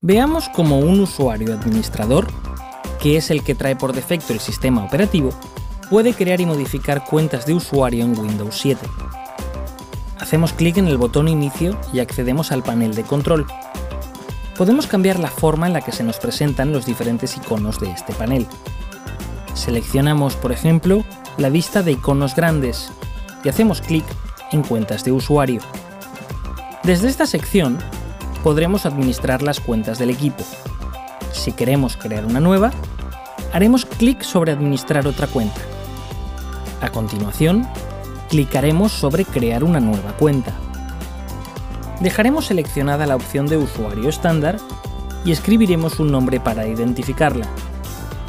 Veamos cómo un usuario administrador, que es el que trae por defecto el sistema operativo, puede crear y modificar cuentas de usuario en Windows 7. Hacemos clic en el botón Inicio y accedemos al panel de control. Podemos cambiar la forma en la que se nos presentan los diferentes iconos de este panel. Seleccionamos, por ejemplo, la vista de iconos grandes y hacemos clic en Cuentas de usuario. Desde esta sección podremos administrar las cuentas del equipo. Si queremos crear una nueva, haremos clic sobre Administrar otra cuenta. A continuación, clicaremos sobre Crear una nueva cuenta. Dejaremos seleccionada la opción de usuario estándar y escribiremos un nombre para identificarla.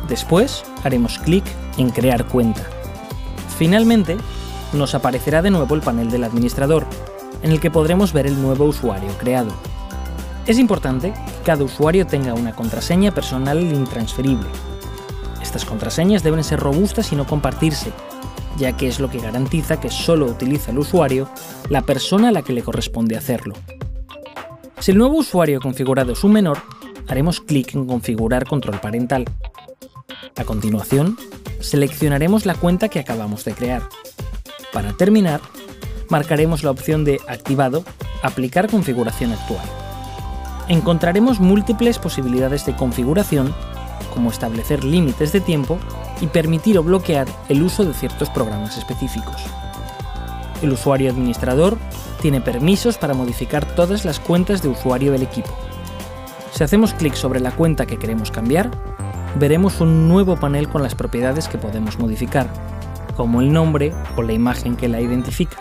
Después haremos clic en Crear cuenta. Finalmente, nos aparecerá de nuevo el panel del administrador, en el que podremos ver el nuevo usuario creado. Es importante que cada usuario tenga una contraseña personal intransferible. Estas contraseñas deben ser robustas y no compartirse, ya que es lo que garantiza que solo utiliza el usuario la persona a la que le corresponde hacerlo. Si el nuevo usuario configurado es un menor, haremos clic en Configurar control parental. A continuación, seleccionaremos la cuenta que acabamos de crear. Para terminar, marcaremos la opción de Activado, Aplicar configuración actual. Encontraremos múltiples posibilidades de configuración, como establecer límites de tiempo y permitir o bloquear el uso de ciertos programas específicos. El usuario administrador tiene permisos para modificar todas las cuentas de usuario del equipo. Si hacemos clic sobre la cuenta que queremos cambiar, veremos un nuevo panel con las propiedades que podemos modificar, como el nombre o la imagen que la identifica.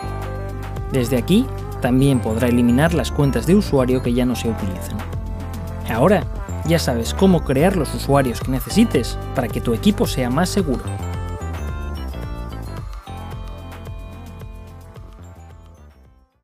Desde aquí, también podrá eliminar las cuentas de usuario que ya no se utilizan. Ahora, ya sabes cómo crear los usuarios que necesites para que tu equipo sea más seguro.